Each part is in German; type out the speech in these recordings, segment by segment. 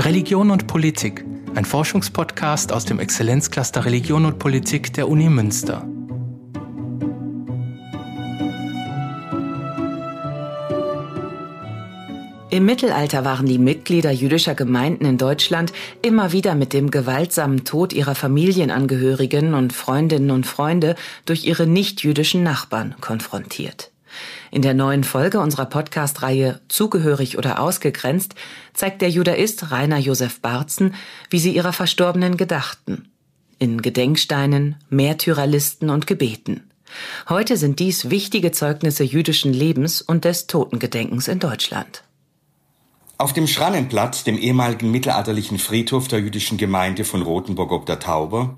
Religion und Politik, ein Forschungspodcast aus dem Exzellenzcluster Religion und Politik der Uni Münster. Im Mittelalter waren die Mitglieder jüdischer Gemeinden in Deutschland immer wieder mit dem gewaltsamen Tod ihrer Familienangehörigen und Freundinnen und Freunde durch ihre nichtjüdischen Nachbarn konfrontiert. In der neuen Folge unserer Podcast-Reihe Zugehörig oder ausgegrenzt zeigt der Judaist Rainer Josef Barzen, wie sie ihrer Verstorbenen gedachten. In Gedenksteinen, Märtyrerlisten und Gebeten. Heute sind dies wichtige Zeugnisse jüdischen Lebens und des Totengedenkens in Deutschland. Auf dem Schrannenplatz, dem ehemaligen mittelalterlichen Friedhof der jüdischen Gemeinde von Rothenburg ob der Tauber,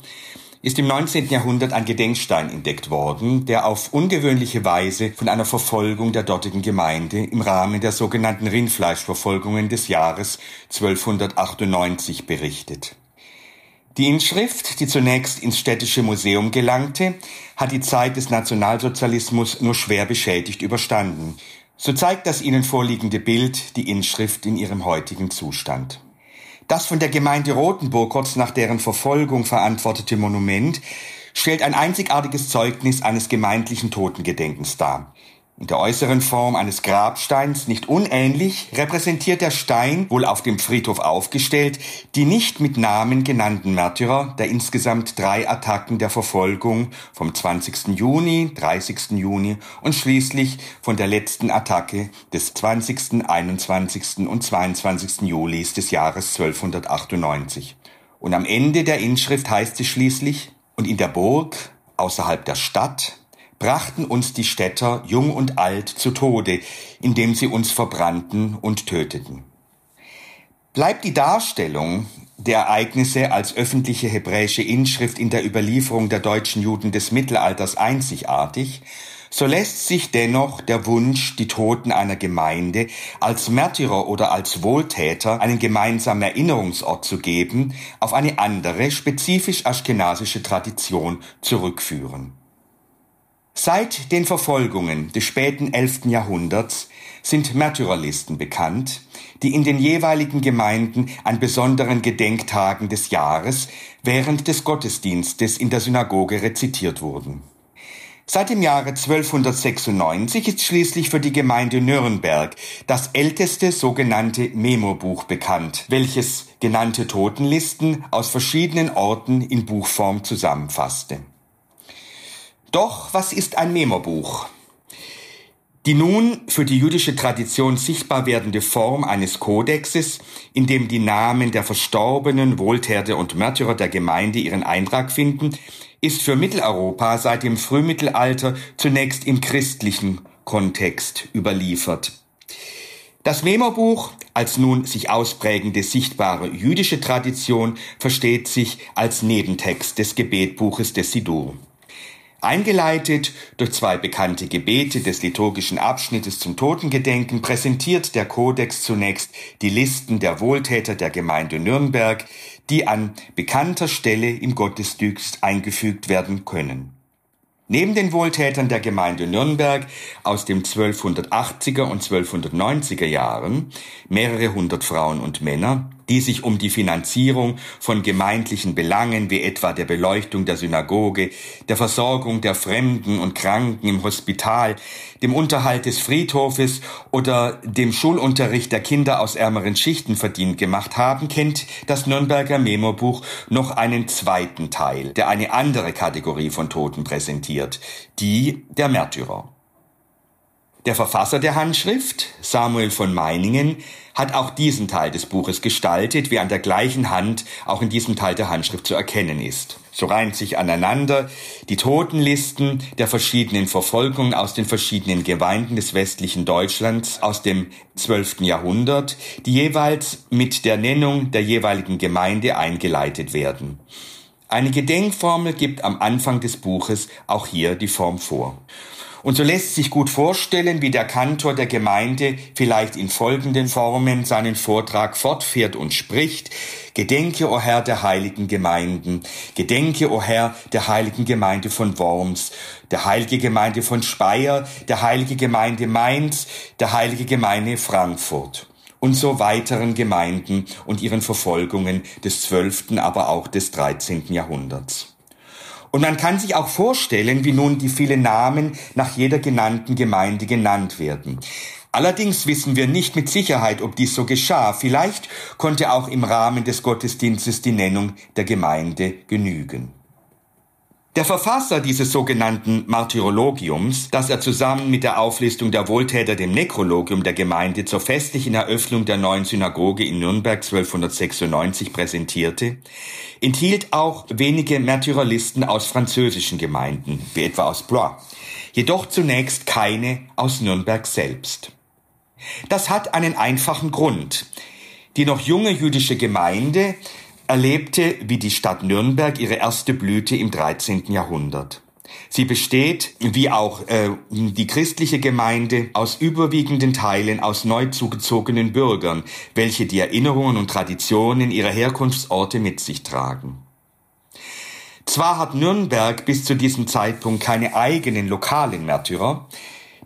ist im 19. Jahrhundert ein Gedenkstein entdeckt worden, der auf ungewöhnliche Weise von einer Verfolgung der dortigen Gemeinde im Rahmen der sogenannten Rindfleischverfolgungen des Jahres 1298 berichtet. Die Inschrift, die zunächst ins städtische Museum gelangte, hat die Zeit des Nationalsozialismus nur schwer beschädigt überstanden. So zeigt das Ihnen vorliegende Bild die Inschrift in ihrem heutigen Zustand. Das von der Gemeinde Rothenburg kurz nach deren Verfolgung verantwortete Monument stellt ein einzigartiges Zeugnis eines gemeindlichen Totengedenkens dar. In der äußeren Form eines Grabsteins nicht unähnlich repräsentiert der Stein, wohl auf dem Friedhof aufgestellt, die nicht mit Namen genannten Märtyrer der insgesamt drei Attacken der Verfolgung vom 20. Juni, 30. Juni und schließlich von der letzten Attacke des 20., 21. und 22. Julis des Jahres 1298. Und am Ende der Inschrift heißt es schließlich, und in der Burg, außerhalb der Stadt, brachten uns die Städter jung und alt zu Tode, indem sie uns verbrannten und töteten. Bleibt die Darstellung der Ereignisse als öffentliche hebräische Inschrift in der Überlieferung der deutschen Juden des Mittelalters einzigartig, so lässt sich dennoch der Wunsch, die Toten einer Gemeinde als Märtyrer oder als Wohltäter einen gemeinsamen Erinnerungsort zu geben, auf eine andere, spezifisch aschkenasische Tradition zurückführen. Seit den Verfolgungen des späten 11. Jahrhunderts sind Märtyrerlisten bekannt, die in den jeweiligen Gemeinden an besonderen Gedenktagen des Jahres während des Gottesdienstes in der Synagoge rezitiert wurden. Seit dem Jahre 1296 ist schließlich für die Gemeinde Nürnberg das älteste sogenannte Memobuch bekannt, welches genannte Totenlisten aus verschiedenen Orten in Buchform zusammenfasste. Doch was ist ein Memobuch? Die nun für die jüdische Tradition sichtbar werdende Form eines Kodexes, in dem die Namen der Verstorbenen, Wohltäter und Märtyrer der Gemeinde ihren Eintrag finden, ist für Mitteleuropa seit dem Frühmittelalter zunächst im christlichen Kontext überliefert. Das Memobuch als nun sich ausprägende sichtbare jüdische Tradition versteht sich als Nebentext des Gebetbuches des Sidur. Eingeleitet durch zwei bekannte Gebete des liturgischen Abschnittes zum Totengedenken präsentiert der Kodex zunächst die Listen der Wohltäter der Gemeinde Nürnberg, die an bekannter Stelle im Gottesdienst eingefügt werden können. Neben den Wohltätern der Gemeinde Nürnberg aus den 1280er und 1290er Jahren, mehrere hundert Frauen und Männer, die sich um die Finanzierung von gemeindlichen Belangen wie etwa der Beleuchtung der Synagoge, der Versorgung der Fremden und Kranken im Hospital, dem Unterhalt des Friedhofes oder dem Schulunterricht der Kinder aus ärmeren Schichten verdient gemacht haben, kennt das Nürnberger Memobuch noch einen zweiten Teil, der eine andere Kategorie von Toten präsentiert, die der Märtyrer. Der Verfasser der Handschrift, Samuel von Meiningen, hat auch diesen Teil des Buches gestaltet, wie an der gleichen Hand auch in diesem Teil der Handschrift zu erkennen ist. So reihen sich aneinander die Totenlisten der verschiedenen Verfolgungen aus den verschiedenen Gemeinden des westlichen Deutschlands aus dem 12. Jahrhundert, die jeweils mit der Nennung der jeweiligen Gemeinde eingeleitet werden. Eine Gedenkformel gibt am Anfang des Buches auch hier die Form vor. Und so lässt sich gut vorstellen, wie der Kantor der Gemeinde vielleicht in folgenden Formen seinen Vortrag fortfährt und spricht. Gedenke, o Herr, der heiligen Gemeinden. Gedenke, o Herr, der heiligen Gemeinde von Worms, der heilige Gemeinde von Speyer, der heilige Gemeinde Mainz, der heilige Gemeinde Frankfurt. und so weiteren Gemeinden und ihren Verfolgungen des 12., aber auch des 13. Jahrhunderts. Und man kann sich auch vorstellen, wie nun die vielen Namen nach jeder genannten Gemeinde genannt werden. Allerdings wissen wir nicht mit Sicherheit, ob dies so geschah. Vielleicht konnte auch im Rahmen des Gottesdienstes die Nennung der Gemeinde genügen. Der Verfasser dieses sogenannten Martyrologiums, das er zusammen mit der Auflistung der Wohltäter dem Nekrologium der Gemeinde zur festlichen Eröffnung der neuen Synagoge in Nürnberg 1296 präsentierte, enthielt auch wenige Märtyrerlisten aus französischen Gemeinden, wie etwa aus Blois, jedoch zunächst keine aus Nürnberg selbst. Das hat einen einfachen Grund. Die noch junge jüdische Gemeinde erlebte wie die Stadt Nürnberg ihre erste Blüte im 13. Jahrhundert. Sie besteht, wie auch äh, die christliche Gemeinde, aus überwiegenden Teilen aus neu zugezogenen Bürgern, welche die Erinnerungen und Traditionen ihrer Herkunftsorte mit sich tragen. Zwar hat Nürnberg bis zu diesem Zeitpunkt keine eigenen lokalen Märtyrer,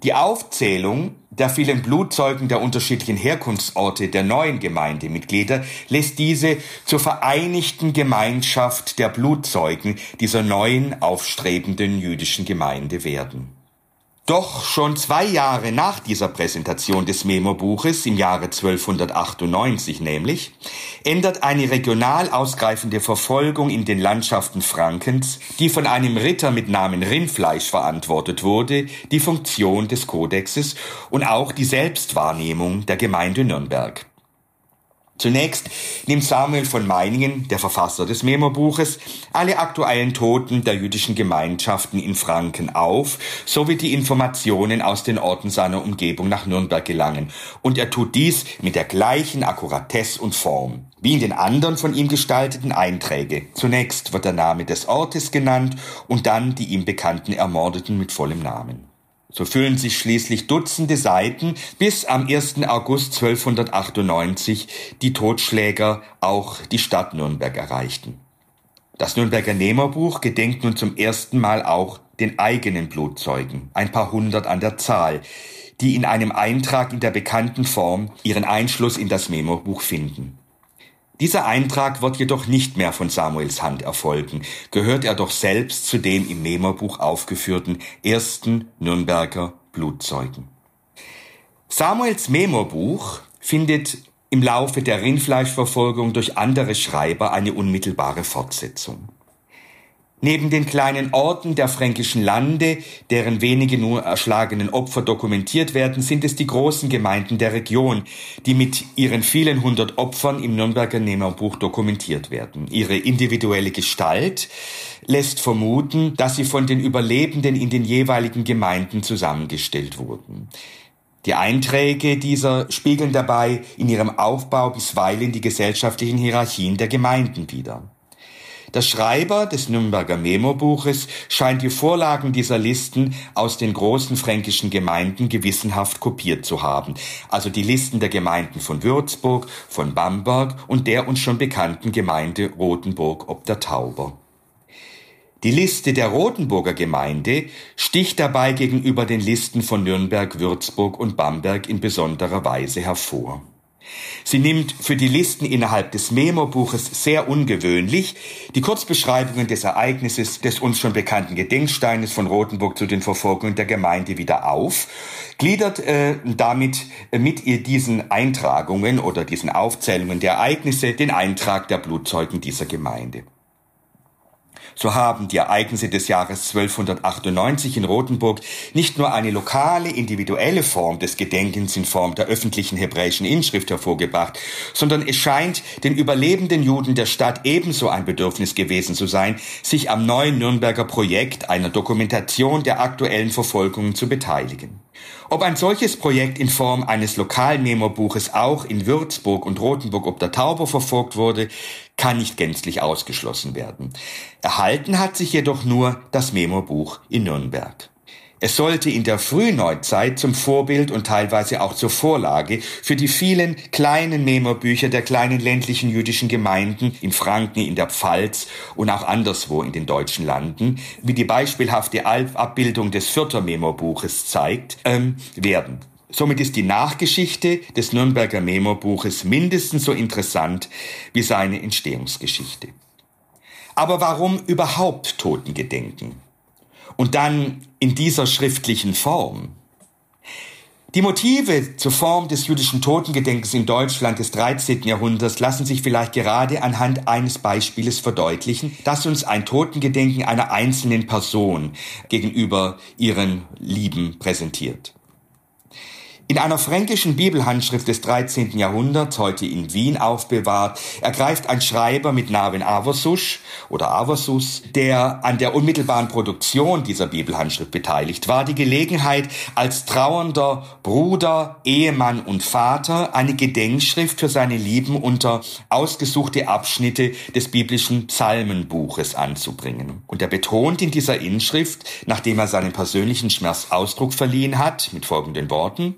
die Aufzählung der vielen Blutzeugen der unterschiedlichen Herkunftsorte der neuen Gemeindemitglieder lässt diese zur vereinigten Gemeinschaft der Blutzeugen dieser neuen aufstrebenden jüdischen Gemeinde werden. Doch schon zwei Jahre nach dieser Präsentation des Memo-Buches, im Jahre 1298 nämlich, ändert eine regional ausgreifende Verfolgung in den Landschaften Frankens, die von einem Ritter mit Namen Rindfleisch verantwortet wurde, die Funktion des Kodexes und auch die Selbstwahrnehmung der Gemeinde Nürnberg. Zunächst nimmt Samuel von Meiningen, der Verfasser des Memo-Buches, alle aktuellen Toten der jüdischen Gemeinschaften in Franken auf, sowie die Informationen aus den Orten seiner Umgebung nach Nürnberg gelangen. Und er tut dies mit der gleichen Akkuratesse und Form wie in den anderen von ihm gestalteten Einträge. Zunächst wird der Name des Ortes genannt und dann die ihm bekannten Ermordeten mit vollem Namen. So füllen sich schließlich Dutzende Seiten, bis am 1. August 1298 die Totschläger auch die Stadt Nürnberg erreichten. Das Nürnberger Nehmerbuch gedenkt nun zum ersten Mal auch den eigenen Blutzeugen, ein paar hundert an der Zahl, die in einem Eintrag in der bekannten Form ihren Einschluss in das Memobuch finden. Dieser Eintrag wird jedoch nicht mehr von Samuels Hand erfolgen, gehört er doch selbst zu dem im Memobuch aufgeführten ersten Nürnberger Blutzeugen. Samuels Memobuch findet im Laufe der Rindfleischverfolgung durch andere Schreiber eine unmittelbare Fortsetzung. Neben den kleinen Orten der fränkischen Lande, deren wenige nur erschlagenen Opfer dokumentiert werden, sind es die großen Gemeinden der Region, die mit ihren vielen hundert Opfern im Nürnberger Nehmerbuch dokumentiert werden. Ihre individuelle Gestalt lässt vermuten, dass sie von den Überlebenden in den jeweiligen Gemeinden zusammengestellt wurden. Die Einträge dieser spiegeln dabei in ihrem Aufbau bisweilen die gesellschaftlichen Hierarchien der Gemeinden wider. Der Schreiber des Nürnberger Memo-Buches scheint die Vorlagen dieser Listen aus den großen fränkischen Gemeinden gewissenhaft kopiert zu haben, also die Listen der Gemeinden von Würzburg, von Bamberg und der uns schon bekannten Gemeinde Rothenburg ob der Tauber. Die Liste der Rothenburger Gemeinde sticht dabei gegenüber den Listen von Nürnberg, Würzburg und Bamberg in besonderer Weise hervor. Sie nimmt für die Listen innerhalb des Memo-Buches sehr ungewöhnlich die Kurzbeschreibungen des Ereignisses des uns schon bekannten Gedenksteines von Rothenburg zu den Verfolgungen der Gemeinde wieder auf, gliedert äh, damit äh, mit ihr diesen Eintragungen oder diesen Aufzählungen der Ereignisse den Eintrag der Blutzeugen dieser Gemeinde. So haben die Ereignisse des Jahres 1298 in Rothenburg nicht nur eine lokale, individuelle Form des Gedenkens in Form der öffentlichen hebräischen Inschrift hervorgebracht, sondern es scheint den überlebenden Juden der Stadt ebenso ein Bedürfnis gewesen zu sein, sich am neuen Nürnberger Projekt einer Dokumentation der aktuellen Verfolgungen zu beteiligen. Ob ein solches Projekt in Form eines Lokalmemo-Buches auch in Würzburg und Rothenburg ob der Tauber verfolgt wurde, kann nicht gänzlich ausgeschlossen werden. Erhalten hat sich jedoch nur das Memo-Buch in Nürnberg. Es sollte in der Frühneuzeit zum Vorbild und teilweise auch zur Vorlage für die vielen kleinen Memo-Bücher der kleinen ländlichen jüdischen Gemeinden in Franken, in der Pfalz und auch anderswo in den deutschen Landen, wie die beispielhafte Abbildung des Fürther Memo-Buches zeigt, ähm, werden. Somit ist die Nachgeschichte des Nürnberger Memo-Buches mindestens so interessant wie seine Entstehungsgeschichte. Aber warum überhaupt Totengedenken? Und dann in dieser schriftlichen Form? Die Motive zur Form des jüdischen Totengedenkens in Deutschland des 13. Jahrhunderts lassen sich vielleicht gerade anhand eines Beispieles verdeutlichen, das uns ein Totengedenken einer einzelnen Person gegenüber ihren Lieben präsentiert. In einer fränkischen Bibelhandschrift des 13. Jahrhunderts, heute in Wien aufbewahrt, ergreift ein Schreiber mit Namen Aversusch oder Aversus, der an der unmittelbaren Produktion dieser Bibelhandschrift beteiligt war, die Gelegenheit, als trauernder Bruder, Ehemann und Vater eine Gedenkschrift für seine Lieben unter ausgesuchte Abschnitte des biblischen Psalmenbuches anzubringen. Und er betont in dieser Inschrift, nachdem er seinen persönlichen Schmerz Ausdruck verliehen hat, mit folgenden Worten,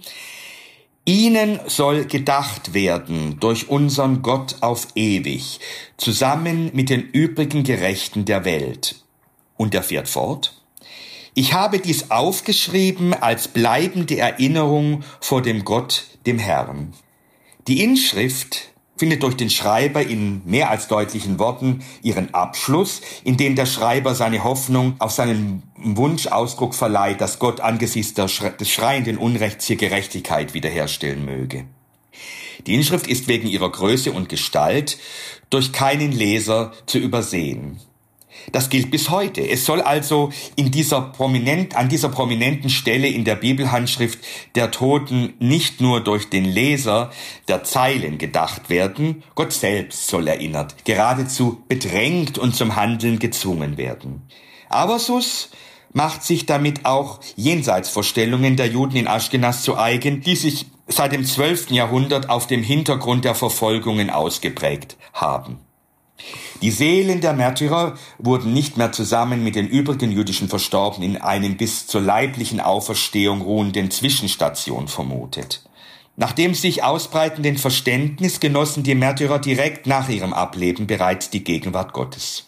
Ihnen soll gedacht werden durch unseren Gott auf ewig, zusammen mit den übrigen Gerechten der Welt. Und er fährt fort. Ich habe dies aufgeschrieben als bleibende Erinnerung vor dem Gott, dem Herrn. Die Inschrift findet durch den Schreiber in mehr als deutlichen Worten ihren Abschluss, in dem der Schreiber seine Hoffnung auf seinen Wunsch Ausdruck verleiht, dass Gott angesichts des schreienden Unrechts hier Gerechtigkeit wiederherstellen möge. Die Inschrift ist wegen ihrer Größe und Gestalt durch keinen Leser zu übersehen. Das gilt bis heute. Es soll also in dieser prominent, an dieser prominenten Stelle in der Bibelhandschrift der Toten nicht nur durch den Leser der Zeilen gedacht werden, Gott selbst soll erinnert, geradezu bedrängt und zum Handeln gezwungen werden. Aber Sus macht sich damit auch Jenseitsvorstellungen der Juden in Aschkenaz zu eigen, die sich seit dem 12. Jahrhundert auf dem Hintergrund der Verfolgungen ausgeprägt haben. Die Seelen der Märtyrer wurden nicht mehr zusammen mit den übrigen jüdischen Verstorbenen in einem bis zur leiblichen Auferstehung ruhenden Zwischenstation vermutet. Nach dem sich ausbreitenden Verständnis genossen die Märtyrer direkt nach ihrem Ableben bereits die Gegenwart Gottes.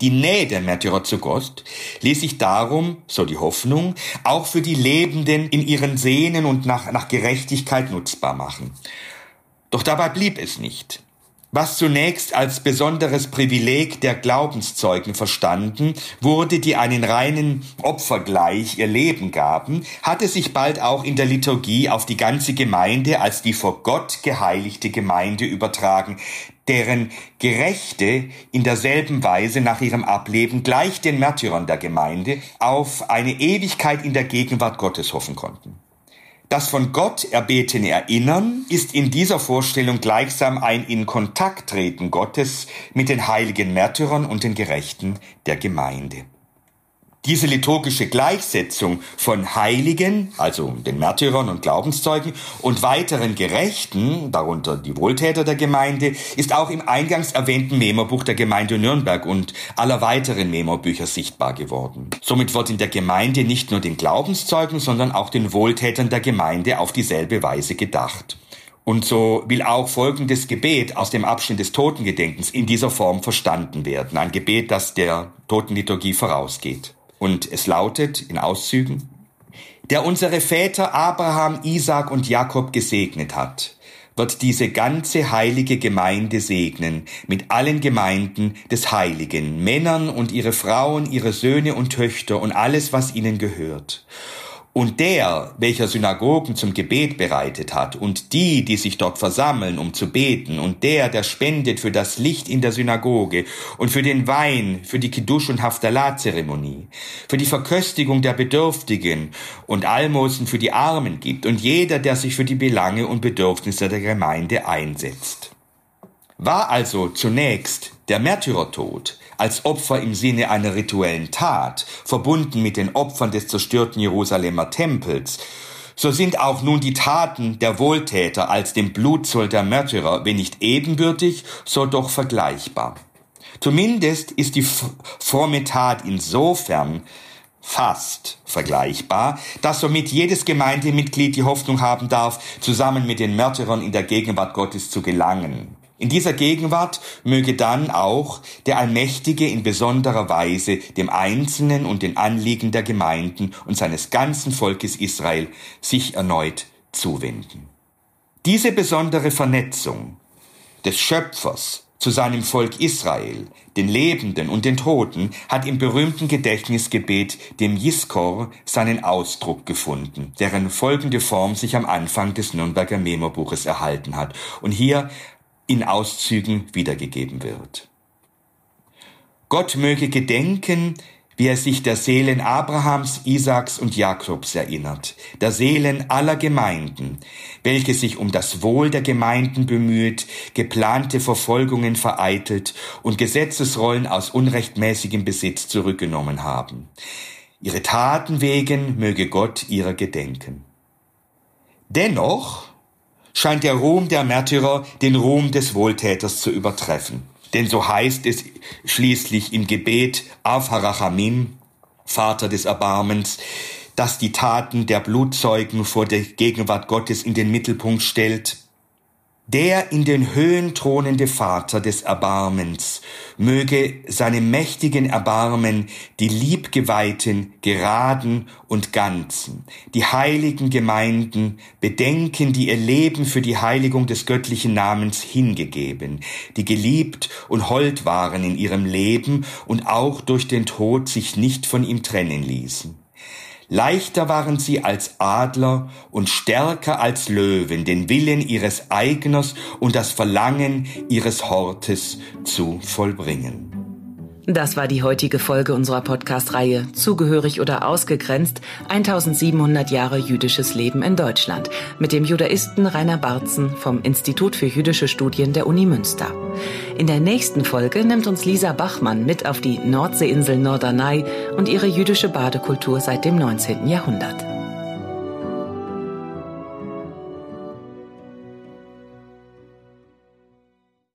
Die Nähe der Märtyrer zu Gott ließ sich darum, so die Hoffnung, auch für die Lebenden in ihren Sehnen und nach, nach Gerechtigkeit nutzbar machen. Doch dabei blieb es nicht. Was zunächst als besonderes Privileg der Glaubenszeugen verstanden wurde, die einen reinen Opfergleich ihr Leben gaben, hatte sich bald auch in der Liturgie auf die ganze Gemeinde als die vor Gott geheiligte Gemeinde übertragen, deren Gerechte in derselben Weise nach ihrem Ableben gleich den Märtyrern der Gemeinde auf eine Ewigkeit in der Gegenwart Gottes hoffen konnten. Das von Gott erbetene Erinnern ist in dieser Vorstellung gleichsam ein in Kontakt treten Gottes mit den heiligen Märtyrern und den Gerechten der Gemeinde. Diese liturgische Gleichsetzung von Heiligen, also den Märtyrern und Glaubenszeugen, und weiteren Gerechten, darunter die Wohltäter der Gemeinde, ist auch im eingangs erwähnten Memobuch der Gemeinde Nürnberg und aller weiteren Memobücher sichtbar geworden. Somit wird in der Gemeinde nicht nur den Glaubenszeugen, sondern auch den Wohltätern der Gemeinde auf dieselbe Weise gedacht. Und so will auch folgendes Gebet aus dem Abschnitt des Totengedenkens in dieser Form verstanden werden. Ein Gebet, das der Totenliturgie vorausgeht. Und es lautet in Auszügen, der unsere Väter Abraham, Isaac und Jakob gesegnet hat, wird diese ganze heilige Gemeinde segnen mit allen Gemeinden des Heiligen, Männern und ihre Frauen, ihre Söhne und Töchter und alles, was ihnen gehört. Und der, welcher Synagogen zum Gebet bereitet hat, und die, die sich dort versammeln, um zu beten, und der, der spendet für das Licht in der Synagoge und für den Wein, für die Kiddush- und Haftalah-Zeremonie, für die Verköstigung der Bedürftigen und Almosen für die Armen gibt, und jeder, der sich für die Belange und Bedürfnisse der Gemeinde einsetzt. War also zunächst der Märtyrertod als Opfer im Sinne einer rituellen Tat, verbunden mit den Opfern des zerstörten Jerusalemer Tempels, so sind auch nun die Taten der Wohltäter als dem Blutzoll der Märtyrer, wenn nicht ebenbürtig, so doch vergleichbar. Zumindest ist die fromme Tat insofern fast vergleichbar, dass somit jedes Gemeindemitglied die Hoffnung haben darf, zusammen mit den Märtyrern in der Gegenwart Gottes zu gelangen. In dieser Gegenwart möge dann auch der Allmächtige in besonderer Weise dem Einzelnen und den Anliegen der Gemeinden und seines ganzen Volkes Israel sich erneut zuwenden. Diese besondere Vernetzung des Schöpfers zu seinem Volk Israel, den Lebenden und den Toten, hat im berühmten Gedächtnisgebet, dem Jiskor, seinen Ausdruck gefunden, deren folgende Form sich am Anfang des Nürnberger Memobuches erhalten hat und hier in Auszügen wiedergegeben wird. Gott möge gedenken, wie er sich der Seelen Abrahams, Isaaks und Jakobs erinnert, der Seelen aller Gemeinden, welche sich um das Wohl der Gemeinden bemüht, geplante Verfolgungen vereitelt und Gesetzesrollen aus unrechtmäßigem Besitz zurückgenommen haben. Ihre Taten wegen möge Gott ihrer gedenken. Dennoch scheint der Ruhm der Märtyrer den Ruhm des Wohltäters zu übertreffen. Denn so heißt es schließlich im Gebet Av Harachamim, Vater des Erbarmens, das die Taten der Blutzeugen vor der Gegenwart Gottes in den Mittelpunkt stellt der in den Höhen thronende Vater des Erbarmens möge seinem mächtigen Erbarmen die Liebgeweihten, Geraden und Ganzen, die heiligen Gemeinden bedenken, die ihr Leben für die Heiligung des göttlichen Namens hingegeben, die geliebt und hold waren in ihrem Leben und auch durch den Tod sich nicht von ihm trennen ließen. Leichter waren sie als Adler und stärker als Löwen, den Willen ihres Eigners und das Verlangen ihres Hortes zu vollbringen. Das war die heutige Folge unserer Podcast-Reihe Zugehörig oder ausgegrenzt 1700 Jahre jüdisches Leben in Deutschland mit dem Judaisten Rainer Barzen vom Institut für jüdische Studien der Uni Münster. In der nächsten Folge nimmt uns Lisa Bachmann mit auf die Nordseeinsel Norderney und ihre jüdische Badekultur seit dem 19. Jahrhundert.